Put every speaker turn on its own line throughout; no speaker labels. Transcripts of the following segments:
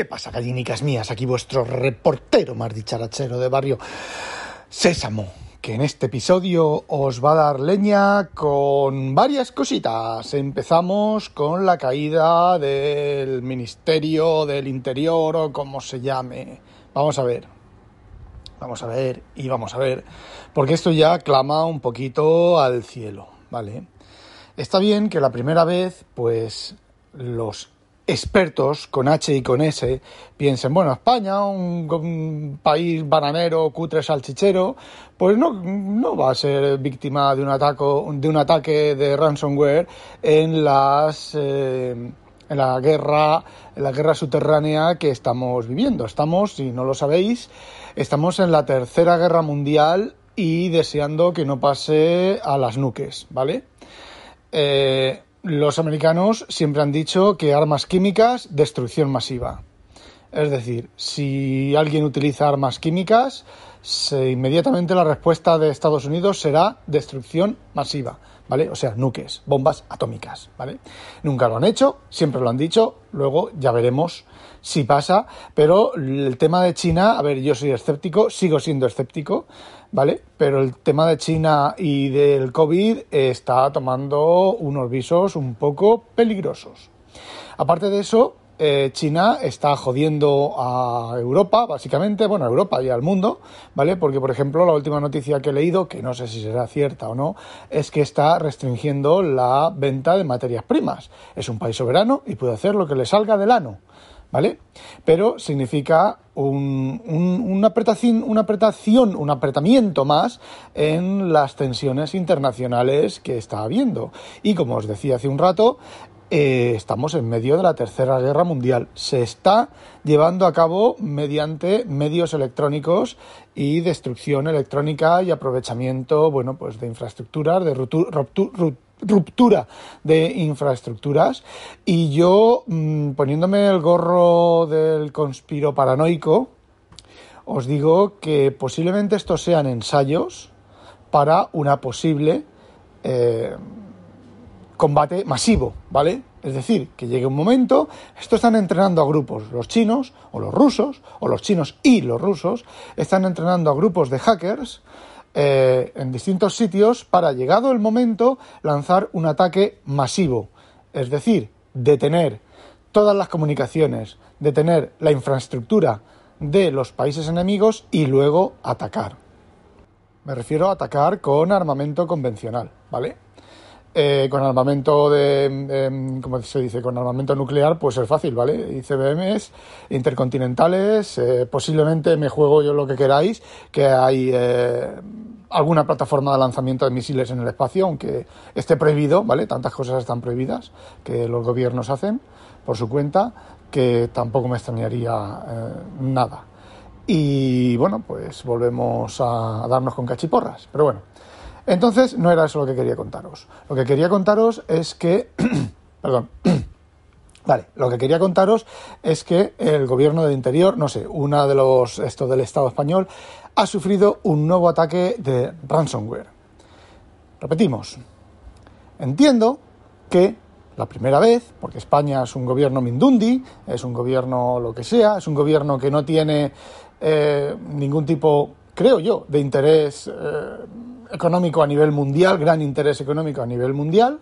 ¿Qué pasa, gallinicas mías? Aquí vuestro reportero más dicharachero de barrio Sésamo, que en este episodio os va a dar leña con varias cositas. Empezamos con la caída del Ministerio del Interior o como se llame. Vamos a ver. Vamos a ver y vamos a ver. Porque esto ya clama un poquito al cielo, ¿vale? Está bien que la primera vez, pues, los expertos con H y con S piensen, bueno, España, un, país bananero, cutre, salchichero, pues no, no va a ser víctima de un, ataco, de un ataque de ransomware en las... Eh, en la guerra, en la guerra subterránea que estamos viviendo. Estamos, si no lo sabéis, estamos en la tercera guerra mundial y deseando que no pase a las nuques, ¿vale? Eh, los americanos siempre han dicho que armas químicas, destrucción masiva. Es decir, si alguien utiliza armas químicas, inmediatamente la respuesta de Estados Unidos será destrucción masiva, ¿vale? O sea, nuques, bombas atómicas, ¿vale? Nunca lo han hecho, siempre lo han dicho, luego ya veremos si pasa, pero el tema de China, a ver, yo soy escéptico, sigo siendo escéptico, ¿vale? Pero el tema de China y del COVID está tomando unos visos un poco peligrosos. Aparte de eso, eh, China está jodiendo a Europa, básicamente, bueno, a Europa y al mundo, ¿vale? Porque, por ejemplo, la última noticia que he leído, que no sé si será cierta o no, es que está restringiendo la venta de materias primas. Es un país soberano y puede hacer lo que le salga del ano. ¿Vale? Pero significa un, una apretación, una apretación, un apretamiento más en las tensiones internacionales que está habiendo. Y como os decía hace un rato, eh, estamos en medio de la Tercera Guerra Mundial. Se está llevando a cabo mediante medios electrónicos y destrucción electrónica y aprovechamiento, bueno, pues de infraestructuras, de ruptura de infraestructuras. Y yo, mm, poniéndome el gorro del conspiro paranoico, os digo que posiblemente estos sean ensayos para una posible eh, combate masivo, ¿vale? Es decir, que llegue un momento, esto están entrenando a grupos, los chinos o los rusos, o los chinos y los rusos, están entrenando a grupos de hackers eh, en distintos sitios para, llegado el momento, lanzar un ataque masivo. Es decir, detener todas las comunicaciones, detener la infraestructura de los países enemigos y luego atacar. Me refiero a atacar con armamento convencional, ¿vale? Eh, con armamento de, ¿cómo se dice? Con armamento nuclear, pues es fácil, ¿vale? ICBMs intercontinentales, eh, posiblemente me juego yo lo que queráis, que hay eh, alguna plataforma de lanzamiento de misiles en el espacio, aunque esté prohibido, ¿vale? Tantas cosas están prohibidas que los gobiernos hacen por su cuenta, que tampoco me extrañaría nada. Y bueno, pues volvemos a darnos con cachiporras, pero bueno. Entonces, no era eso lo que quería contaros. Lo que quería contaros es que. perdón. Vale, lo que quería contaros es que el gobierno del interior, no sé, una de los esto del Estado español, ha sufrido un nuevo ataque de ransomware. Repetimos. Entiendo que la primera vez, porque España es un gobierno mindundi, es un gobierno lo que sea, es un gobierno que no tiene eh, ningún tipo, creo yo, de interés eh, económico a nivel mundial, gran interés económico a nivel mundial,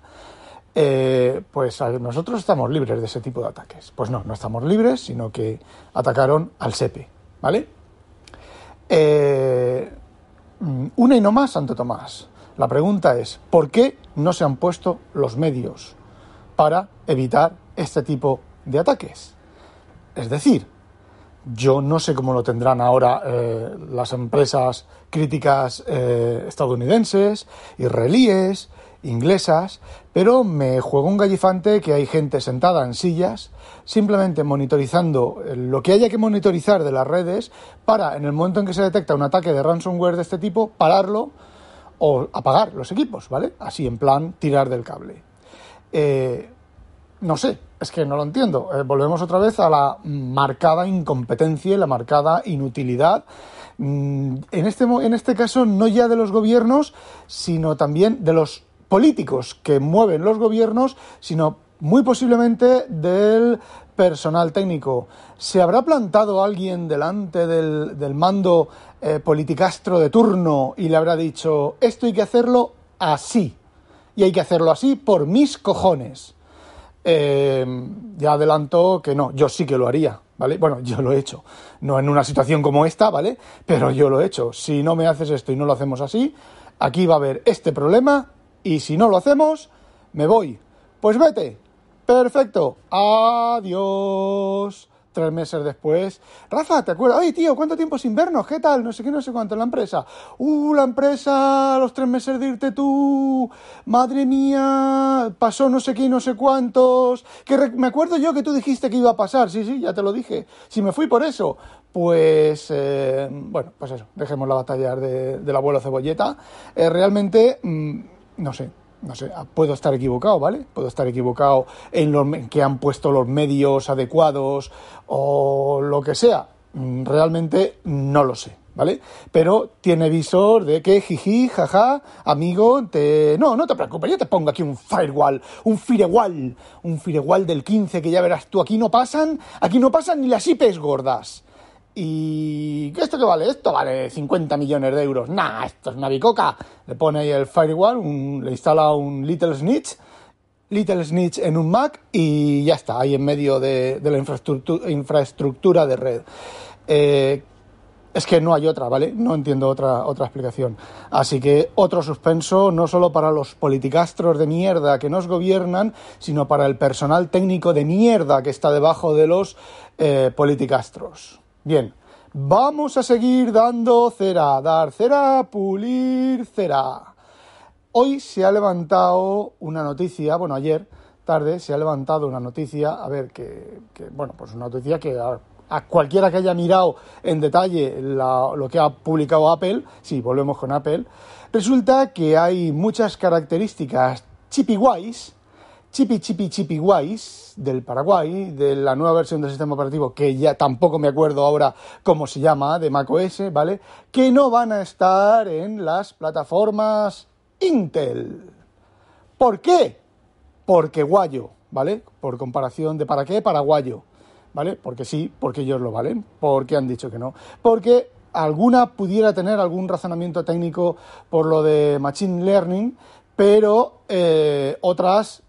eh, pues nosotros estamos libres de ese tipo de ataques. Pues no, no estamos libres, sino que atacaron al SEPE, ¿vale? Eh, una y no más, Santo Tomás. La pregunta es, ¿por qué no se han puesto los medios para evitar este tipo de ataques? Es decir, yo no sé cómo lo tendrán ahora eh, las empresas críticas eh, estadounidenses, israelíes, inglesas, pero me juego un gallifante que hay gente sentada en sillas, simplemente monitorizando eh, lo que haya que monitorizar de las redes para, en el momento en que se detecta un ataque de ransomware de este tipo, pararlo o apagar los equipos, ¿vale? Así en plan tirar del cable. no sé, es que no lo entiendo. Eh, volvemos otra vez a la marcada incompetencia y la marcada inutilidad. Mm, en este, en este caso, no ya de los gobiernos, sino también de los políticos que mueven los gobiernos, sino muy posiblemente del personal técnico, ¿se habrá plantado alguien delante del, mando eh, politicastro de turno y le habrá dicho, esto hay que hacerlo así? Y hay que hacerlo así por mis cojones. Eh, ya adelanto que no, yo sí que lo haría, ¿vale? Bueno, yo lo he hecho, no en una situación como esta, ¿vale? Pero yo lo he hecho. Si no me haces esto y no lo hacemos así, aquí va a haber este problema y si no lo hacemos, me voy. Pues vete, Perfecto. Adiós. Tres meses después. Rafa, ¿te acuerdas? Ay, tío, ¿cuánto tiempo sin vernos? ¿Qué tal? No sé qué, no sé cuánto. La empresa. Uh, la empresa, los tres meses de irte tú. Madre mía, pasó no sé qué no sé cuántos. Que me acuerdo yo que tú dijiste que iba a pasar. Sí, sí, ya te lo dije. Si me fui por eso. Pues, eh, bueno, pues eso. Dejemos la batalla de, del abuelo cebolleta. Eh, realmente, mm, no sé no sé, puedo estar equivocado, ¿vale? Puedo estar equivocado en, lo, que han puesto los medios adecuados o lo que sea. Mm, realmente no lo sé, ¿vale? Pero tiene visor de que jiji, jaja, amigo, te... No, no te preocupes, yo te pongo aquí un firewall, un firewall, un firewall del 15 que ya verás tú, aquí no pasan, aquí no pasan ni las IPs gordas. ¿Y esto qué vale? Esto vale 50 millones de euros. Nah, esto es una bicoca. Le pone ahí el firewall, le instala un Little Snitch, Little Snitch en un Mac y ya está, ahí en medio de, la infraestructura, de red. Eh, es que no hay otra, ¿vale? No entiendo otra, otra explicación. Así que otro suspenso, no solo para los politicastros de mierda que nos gobiernan, sino para el personal técnico de mierda que está debajo de los eh, politicastros. Bien, vamos a seguir dando cera, dar cera, pulir cera. Hoy se ha levantado una noticia, bueno, ayer tarde se ha levantado una noticia, a ver, que, bueno, pues una noticia que a, cualquiera que haya mirado en detalle lo que ha publicado Apple, sí, volvemos con Apple, resulta que hay muchas características chipiguays Chipi Chipi Chipi Wise del Paraguay, de la nueva versión del sistema operativo, que ya tampoco me acuerdo ahora cómo se llama, de macOS, ¿vale? Que no van a estar en las plataformas Intel. ¿Por qué? Porque guayo, ¿vale? Por comparación de para qué, paraguayo, ¿vale? Porque sí, porque ellos lo valen, porque han dicho que no, porque alguna pudiera tener algún razonamiento técnico por lo de Machine Learning, pero eh, otras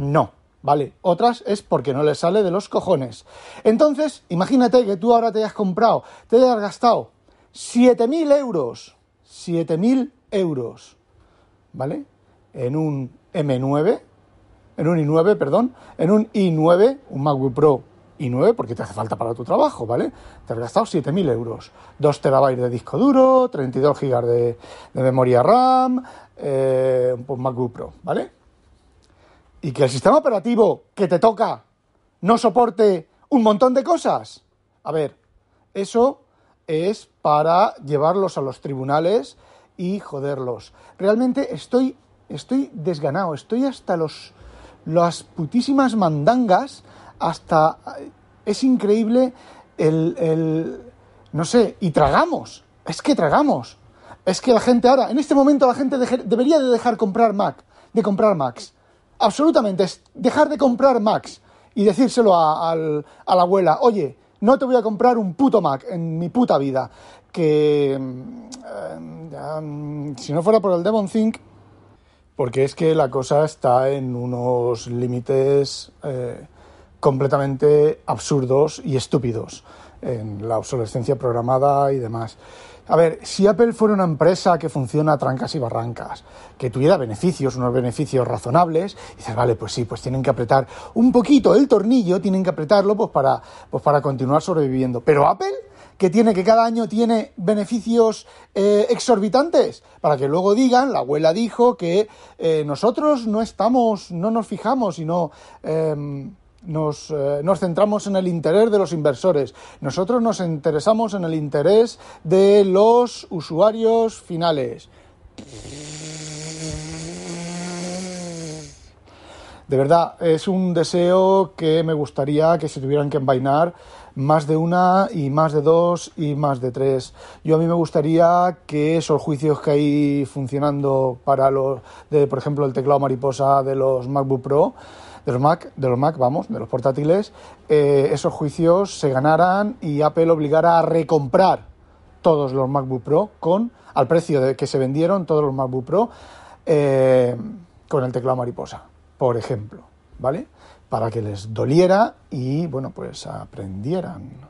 no, ¿vale? Otras es porque no les sale de los cojones. Entonces, imagínate que tú ahora te hayas comprado, te hayas gastado 7.000 euros, 7.000 euros, ¿vale? En un M9, en un i9, perdón, en un i9, un MacBook Pro i9, porque te hace falta para tu trabajo, ¿vale? Te has gastado 7.000 euros. 2 terabytes de disco duro, 32 gigas de, memoria RAM, eh, un MacBook Pro, ¿vale? Y que el sistema operativo que te toca no soporte un montón de cosas. A ver, eso es para llevarlos a los tribunales y joderlos. Realmente estoy, estoy desganado, estoy hasta los, las putísimas mandangas, hasta... Es increíble el, el... No sé, y tragamos, es que tragamos. Es que la gente ahora, en este momento la gente debería de dejar comprar Mac, de comprar Macs absolutamente, es dejar de comprar Macs y decírselo a, la abuela, oye, no te voy a comprar un puto Mac en mi puta vida. Que mm, si no fuera por el Devon Think, porque es que la cosa está en unos límites eh, completamente absurdos y estúpidos en la obsolescencia programada y demás. A ver, si Apple fuera una empresa que funciona a trancas y barrancas, que tuviera beneficios, unos beneficios razonables, dices, vale, pues sí, pues tienen que apretar un poquito el tornillo, tienen que apretarlo pues para, pues para continuar sobreviviendo. Pero Apple, que tiene que cada año tiene beneficios eh, exorbitantes para que luego digan la abuela dijo que eh, nosotros no estamos no nos fijamos y no em, nos, eh, nos, centramos en el interés de los inversores. Nosotros nos interesamos en el interés de los usuarios finales. De verdad, es un deseo que me gustaría que se tuvieran que envainar más de una y más de dos y más de tres. Yo a mí me gustaría que esos juicios que hay funcionando para los, de, por ejemplo, el teclado mariposa de los MacBook Pro, de los Mac, de los Mac, vamos, de los portátiles, eh, esos juicios se ganaran y Apple obligara a recomprar todos los MacBook Pro con al precio de que se vendieron todos los MacBook Pro eh, con el teclado mariposa, por ejemplo, ¿vale? Para que les doliera y, bueno, pues aprendieran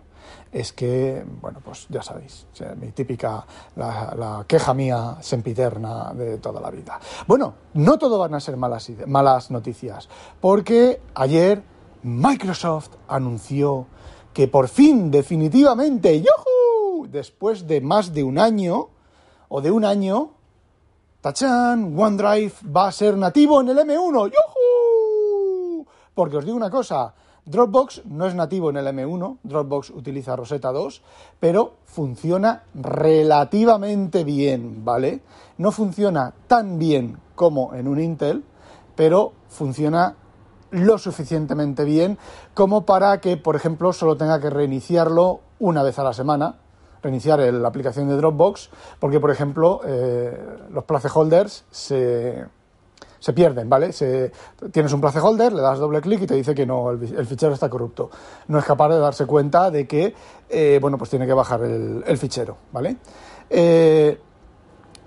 es que, bueno, pues ya sabéis, mi típica, la, queja mía sempiterna de toda la vida. Bueno, no todo van a ser malas, malas noticias, porque ayer Microsoft anunció que por fin, definitivamente, ¡yuhu! después de más de un año, o de un año, ¡tachán! OneDrive va a ser nativo en el M1, ¡yuhu! Porque os digo una cosa, Dropbox no es nativo en el M1, Dropbox utiliza Rosetta 2, pero funciona relativamente bien, ¿vale? No funciona tan bien como en un Intel, pero funciona lo suficientemente bien como para que, por ejemplo, solo tenga que reiniciarlo una vez a la semana, reiniciar la aplicación de Dropbox, porque, por ejemplo, eh, los placeholders se se pierden, ¿vale? Se, tienes un placeholder, le das doble clic y te dice que no, el, fichero está corrupto. No es capaz de darse cuenta de que, eh, bueno, pues tiene que bajar el, fichero, ¿vale? Eh,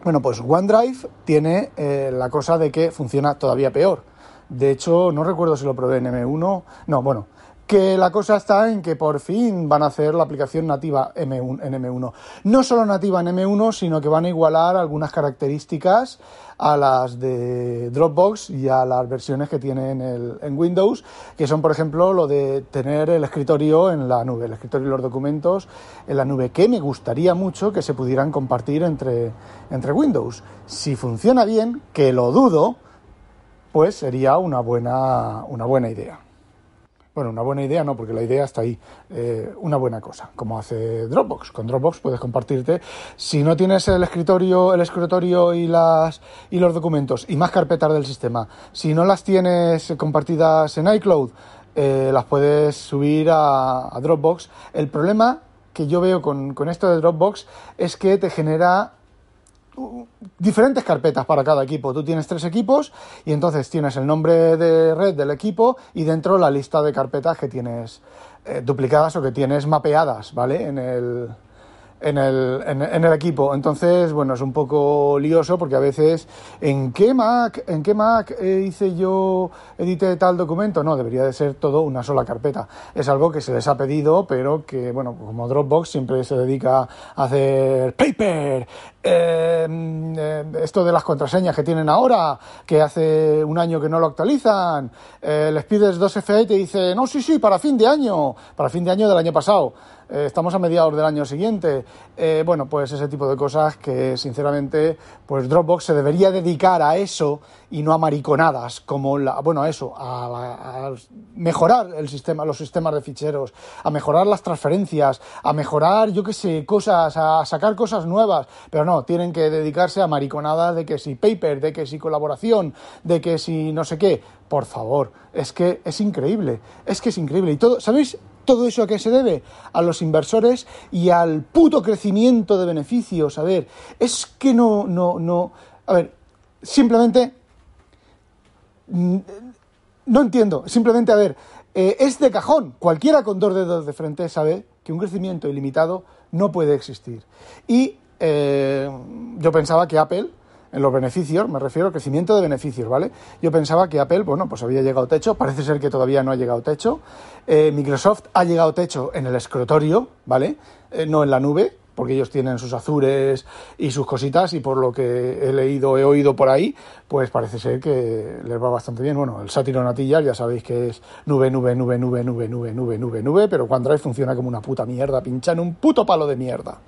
bueno, pues OneDrive tiene eh, la cosa de que funciona todavía peor. De hecho, no recuerdo si lo probé en M1. No, bueno, que la cosa está en que por fin van a hacer la aplicación nativa M1, en M1. No solo nativa en M1, sino que van a igualar algunas características a las de Dropbox y a las versiones que tienen en Windows, que son, por ejemplo, lo de tener el escritorio en la nube, el escritorio y los documentos en la nube, que me gustaría mucho que se pudieran compartir entre, entre Windows. Si funciona bien, que lo dudo, pues sería una buena, una buena idea. Bueno, una buena idea no, porque la idea está ahí. Eh, una buena cosa, como hace Dropbox. Con Dropbox puedes compartirte. Si no tienes el escritorio, el escritorio y las y los documentos y más carpetas del sistema, si no las tienes compartidas en iCloud, eh, las puedes subir a, Dropbox. El problema que yo veo con, con esto de Dropbox es que te genera diferentes carpetas para cada equipo. Tú tienes tres equipos y entonces tienes el nombre de red del equipo y dentro la lista de carpetas que tienes eh, duplicadas o que tienes mapeadas, ¿vale? En el, en el, en, el equipo. Entonces, bueno, es un poco lioso porque a veces, ¿en qué Mac, en qué Mac eh, hice yo, edité tal documento? No, debería de ser todo una sola carpeta. Es algo que se les ha pedido, pero que, bueno, como Dropbox siempre se dedica a hacer paper, em, eh, esto de las contraseñas que tienen ahora, que hace un año que no lo actualizan, eh, les pides 2FA y te dice, no, sí, sí, para fin de año, para fin de año del año pasado. Eh, estamos a mediados del año siguiente. Eh, bueno, pues ese tipo de cosas que sinceramente, pues Dropbox se debería dedicar a eso y no a mariconadas, como la, bueno, a eso, a, mejorar el sistema, los sistemas de ficheros, a mejorar las transferencias, a mejorar, yo qué sé, cosas, a sacar cosas nuevas, pero no, tienen que dedicarse a mariconadas de que si paper, de que si colaboración, de que si no sé qué. Por favor, es que es increíble, es que es increíble. Y todo, ¿sabéis? ¿Todo eso a qué se debe? A los inversores y al puto crecimiento de beneficios. A ver, es que no, no, no. A ver, simplemente. Mm, no entiendo. Simplemente, a ver, eh, es de cajón. Cualquiera con dos dedos de frente sabe que un crecimiento ilimitado no puede existir. Y eh, yo pensaba que Apple en los beneficios, me refiero al crecimiento de beneficios, ¿vale? Yo pensaba que Apple, bueno, pues había llegado techo, parece ser que todavía no ha llegado techo. Eh, Microsoft ha llegado techo en el escritorio, ¿vale? Eh, no en la nube, porque ellos tienen sus azures y sus cositas y por lo que he leído, he oído por ahí, pues parece ser que les va bastante bien. Bueno, el sátiro natillas ya sabéis que es nube, nube, nube, nube, nube, nube, nube, nube, nube, pero OneDrive funciona como una puta mierda, pincha en un puto palo de mierda.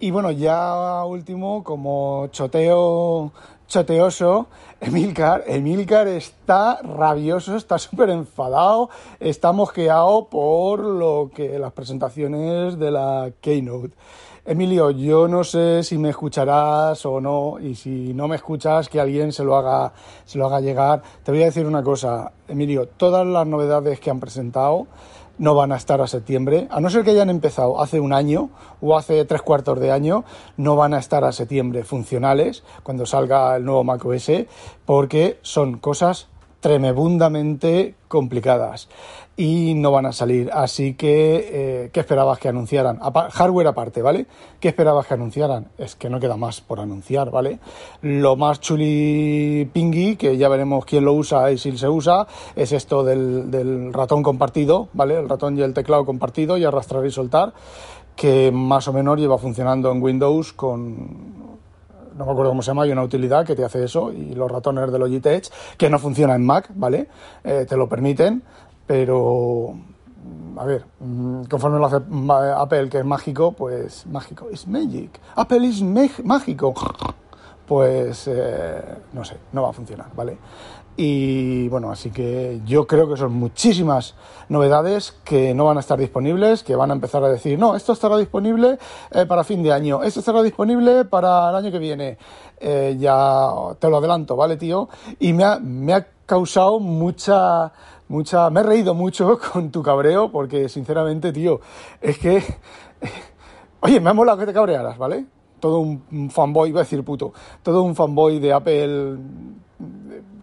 Y bueno, ya último, como choteo choteoso, Emilcar, Emilcar está rabioso, está súper enfadado, está mosqueado por lo que las presentaciones de la Keynote. Emilio, yo no sé si me escucharás o no, y si no me escuchas, que alguien se lo haga, se lo haga llegar. Te voy a decir una cosa, Emilio, todas las novedades que han presentado no van a estar a septiembre, a no ser que hayan empezado hace un año o hace tres cuartos de año, no van a estar a septiembre funcionales cuando salga el nuevo macOS, porque son cosas tremebundamente complicadas y no van a salir. Así que, eh, ¿qué esperabas que anunciaran? hardware aparte, ¿vale? ¿Qué esperabas que anunciaran? Es que no queda más por anunciar, ¿vale? Lo más chuli pingui, que ya veremos quién lo usa y si se usa, es esto del, del ratón compartido, ¿vale? El ratón y el teclado compartido y arrastrar y soltar, que más o menos lleva funcionando en Windows con no me acuerdo cómo se llama, hay una utilidad que te hace eso y los ratones de Logitech, que no funciona en Mac, ¿vale? Eh, te lo permiten, pero a ver, mm, conforme lo hace Apple, que es mágico, pues mágico, es magic. Apple es mágico. Pues eh, no sé, no va a funcionar, ¿vale? Y bueno, así que yo creo que son muchísimas novedades que no van a estar disponibles, que van a empezar a decir, no, esto estará disponible eh, para fin de año, esto estará disponible para el año que viene. Eh, ya te lo adelanto, ¿vale, tío? Y me ha, me ha causado mucha, mucha, me he reído mucho con tu cabreo, porque sinceramente, tío, es que, oye, me ha molado que te cabrearas, ¿vale? Todo un fanboy, voy a decir puto, todo un fanboy de Apple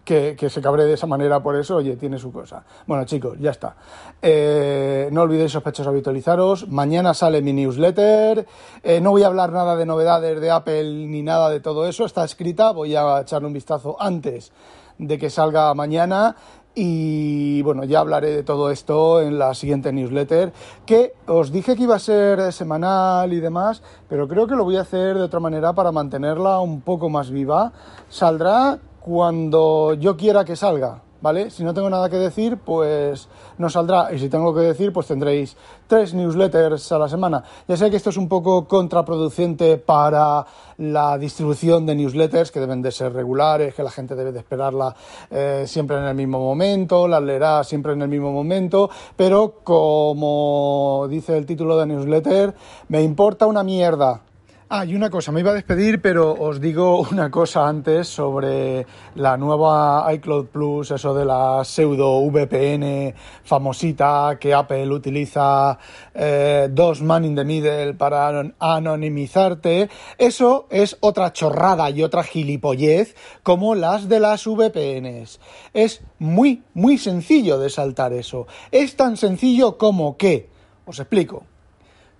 que, se cabre de esa manera por eso, oye, tiene su cosa. Bueno, chicos, ya está. Eh, no olvidéis sospechosos habitualizaros. Mañana sale mi newsletter. Eh, no voy a hablar nada de novedades de Apple ni nada de todo eso. Está escrita. Voy a echarle un vistazo antes de que salga mañana. Y bueno, ya hablaré de todo esto en la siguiente newsletter, que os dije que iba a ser semanal y demás, pero creo que lo voy a hacer de otra manera para mantenerla un poco más viva. Saldrá cuando yo quiera que salga, ¿vale? Si no tengo nada que decir, pues no saldrá. Y si tengo que decir, pues tendréis tres newsletters a la semana. Ya sé que esto es un poco contraproducente para la distribución de newsletters, que deben de ser regulares, que la gente debe de esperarla eh, siempre en el mismo momento, la leerá siempre en el mismo momento, pero como dice el título de newsletter, me importa una mierda Ah, y una cosa, me iba a despedir, pero os digo una cosa antes sobre la nueva iCloud Plus, eso de la pseudo VPN famosita que Apple utiliza eh, dos man in the middle para anonimizarte. Eso es otra chorrada y otra gilipollez como las de las VPNs. Es muy, muy sencillo de saltar eso. Es tan sencillo como que, os explico,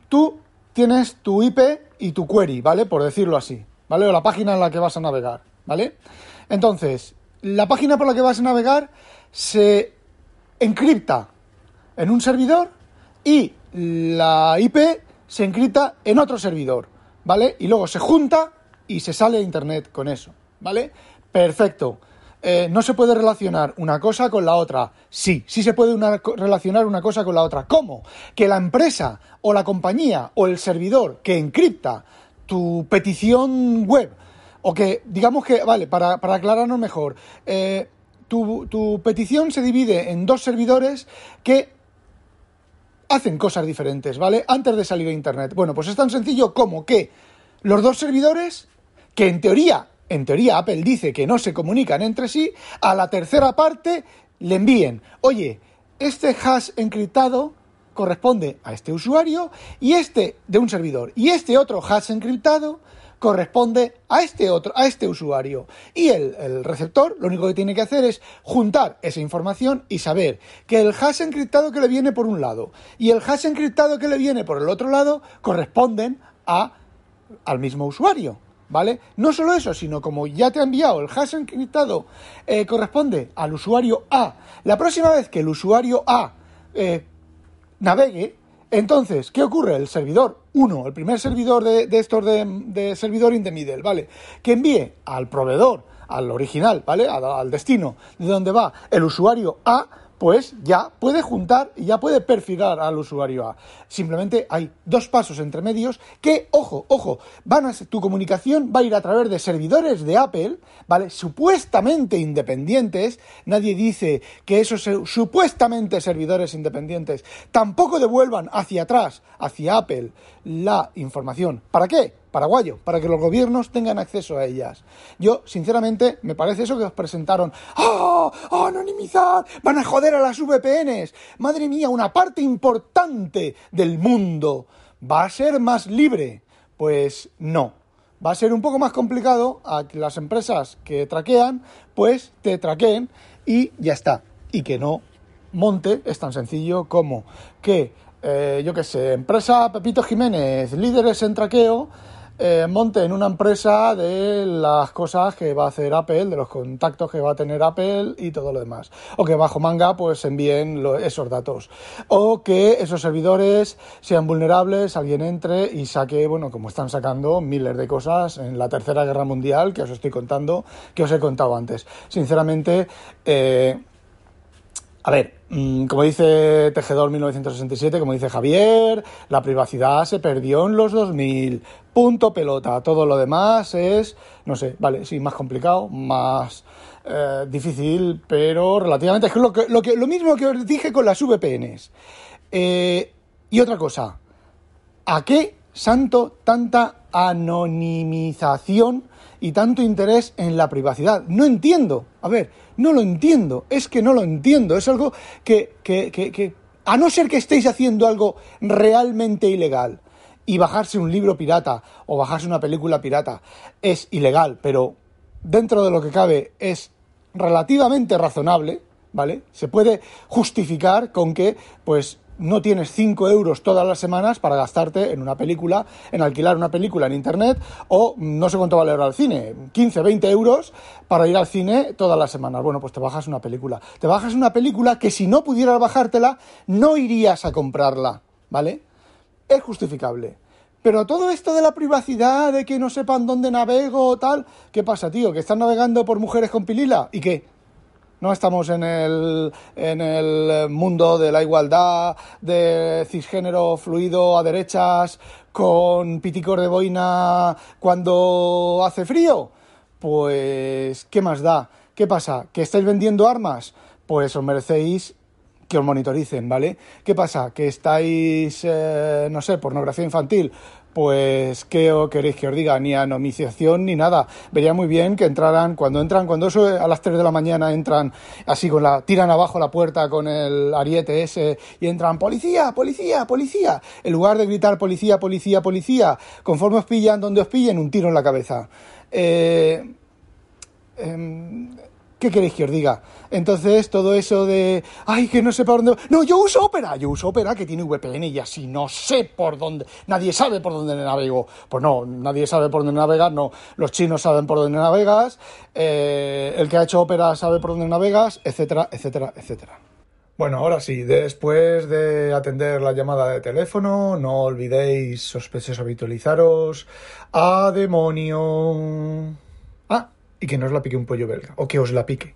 tú tienes tu IP y tu query, ¿vale? Por decirlo así, ¿vale? O la página en la que vas a navegar, ¿vale? Entonces, la página por la que vas a navegar se encripta en un servidor y la IP se encripta en otro servidor, ¿vale? Y luego se junta y se sale a Internet con eso, ¿vale? Perfecto. Eh, no se puede relacionar una cosa con la otra. Sí, sí se puede relacionar una cosa con la otra. ¿Cómo? Que la empresa o la compañía o el servidor que encripta tu petición web, o que, digamos que, vale, para, aclararnos mejor, eh, tu, tu petición se divide en dos servidores que hacen cosas diferentes, ¿vale? Antes de salir a Internet. Bueno, pues es tan sencillo como que los dos servidores, que en teoría en teoría Apple dice que no se comunican entre sí, a la tercera parte le envíen, oye, este hash encriptado corresponde a este usuario y este de un servidor y este otro hash encriptado corresponde a este otro, a este usuario. Y el, el, receptor lo único que tiene que hacer es juntar esa información y saber que el hash encriptado que le viene por un lado y el hash encriptado que le viene por el otro lado corresponden a, al mismo usuario. ¿Vale? No solo eso, sino como ya te ha enviado el hash encriptado eh, corresponde al usuario A, la próxima vez que el usuario A eh, navegue, entonces, ¿qué ocurre? El servidor 1, el primer servidor de, estos de, de, servidor in the middle, ¿vale? Que envíe al proveedor, al original, ¿vale? al destino de donde va el usuario A, pues ya puede juntar y ya puede perfilar al usuario A. Simplemente hay dos pasos entre medios que, ojo, ojo, van a tu comunicación va a ir a través de servidores de Apple, ¿vale? Supuestamente independientes. Nadie dice que esos supuestamente servidores independientes tampoco devuelvan hacia atrás, hacia Apple, la información. ¿Para qué? Paraguayo, para que los gobiernos tengan acceso a ellas. Yo, sinceramente, me parece eso que os presentaron. ¡Ah! ¡Oh, ¡Anonimizar! ¡Van a joder a las VPNs! Madre mía, una parte importante del mundo va a ser más libre. Pues no. Va a ser un poco más complicado a que las empresas que traquean, pues te traqueen y ya está. Y que no monte es tan sencillo como que, eh, yo qué sé, empresa Pepito Jiménez, líderes en traqueo, eh, monte en una empresa de las cosas que va a hacer Apple, de los contactos que va a tener Apple y todo lo demás. O que bajo manga pues envíen esos datos. O que esos servidores sean vulnerables, alguien entre y saque, bueno, como están sacando miles de cosas en la Tercera Guerra Mundial, que os estoy contando, que os he contado antes. Sinceramente, eh, a ver, mm, como dice Tejedor 1967, como dice Javier, la privacidad se perdió en los 2000. Punto pelota. Todo lo demás es, no sé, vale, sí, más complicado, más eh, difícil, pero relativamente es lo, que, lo, que, lo mismo que os dije con las VPNs. Eh, y otra cosa, ¿a qué santo tanta anonimización y tanto interés en la privacidad? No entiendo. A ver, no lo entiendo, es que no lo entiendo, es algo que, que, que, a no ser que estéis haciendo algo realmente ilegal y bajarse un libro pirata o bajarse una película pirata es ilegal, pero dentro de lo que cabe es relativamente razonable, ¿vale? Se puede justificar con que, pues, no tienes 5 euros todas las semanas para gastarte en una película, en alquilar una película en internet, o no sé cuánto vale ahora el cine, 15, 20 euros para ir al cine todas las semanas. Bueno, pues te bajas una película. Te bajas una película que si no pudieras bajártela, no irías a comprarla, ¿vale? Es justificable. Pero todo esto de la privacidad, de que no sepan dónde navego, tal, ¿qué pasa, tío? ¿Que están navegando por mujeres con pilila? ¿Y qué? No estamos en el, en el mundo de la igualdad, de cisgénero fluido a derechas, con piticor de boina cuando hace frío. Pues, ¿qué más da? ¿Qué pasa? ¿Que estáis vendiendo armas? Pues os merecéis que os monitoricen, ¿vale? ¿Qué pasa? ¿Que estáis, eh, no sé, pornografía infantil? Pues ¿qué queréis que os diga? Ni anomización ni nada. Vería muy bien que entraran, cuando entran, cuando eso a las 3 de la mañana entran así con la, tiran abajo la puerta con el ariete ese y entran, policía, policía, policía. En lugar de gritar policía, policía, policía, conforme os pillan donde os pillen, un tiro en la cabeza. Eh, em, ¿Qué queréis que os diga? Entonces, todo eso de, ay, que no sé por dónde... No, yo uso Opera, yo uso Opera que tiene VPN y así no sé por dónde, nadie sabe por dónde navego. Pues no, nadie sabe por dónde navegas, no. Los chinos saben por dónde navegas, eh, el que ha hecho Opera sabe por dónde navegas, etcétera, etcétera, etcétera. Bueno, ahora sí, después de atender la llamada de teléfono, no olvidéis, sospechosos, habitualizaros. ¡A demonio! Y que no os la pique un pollo belga, o que os la pique.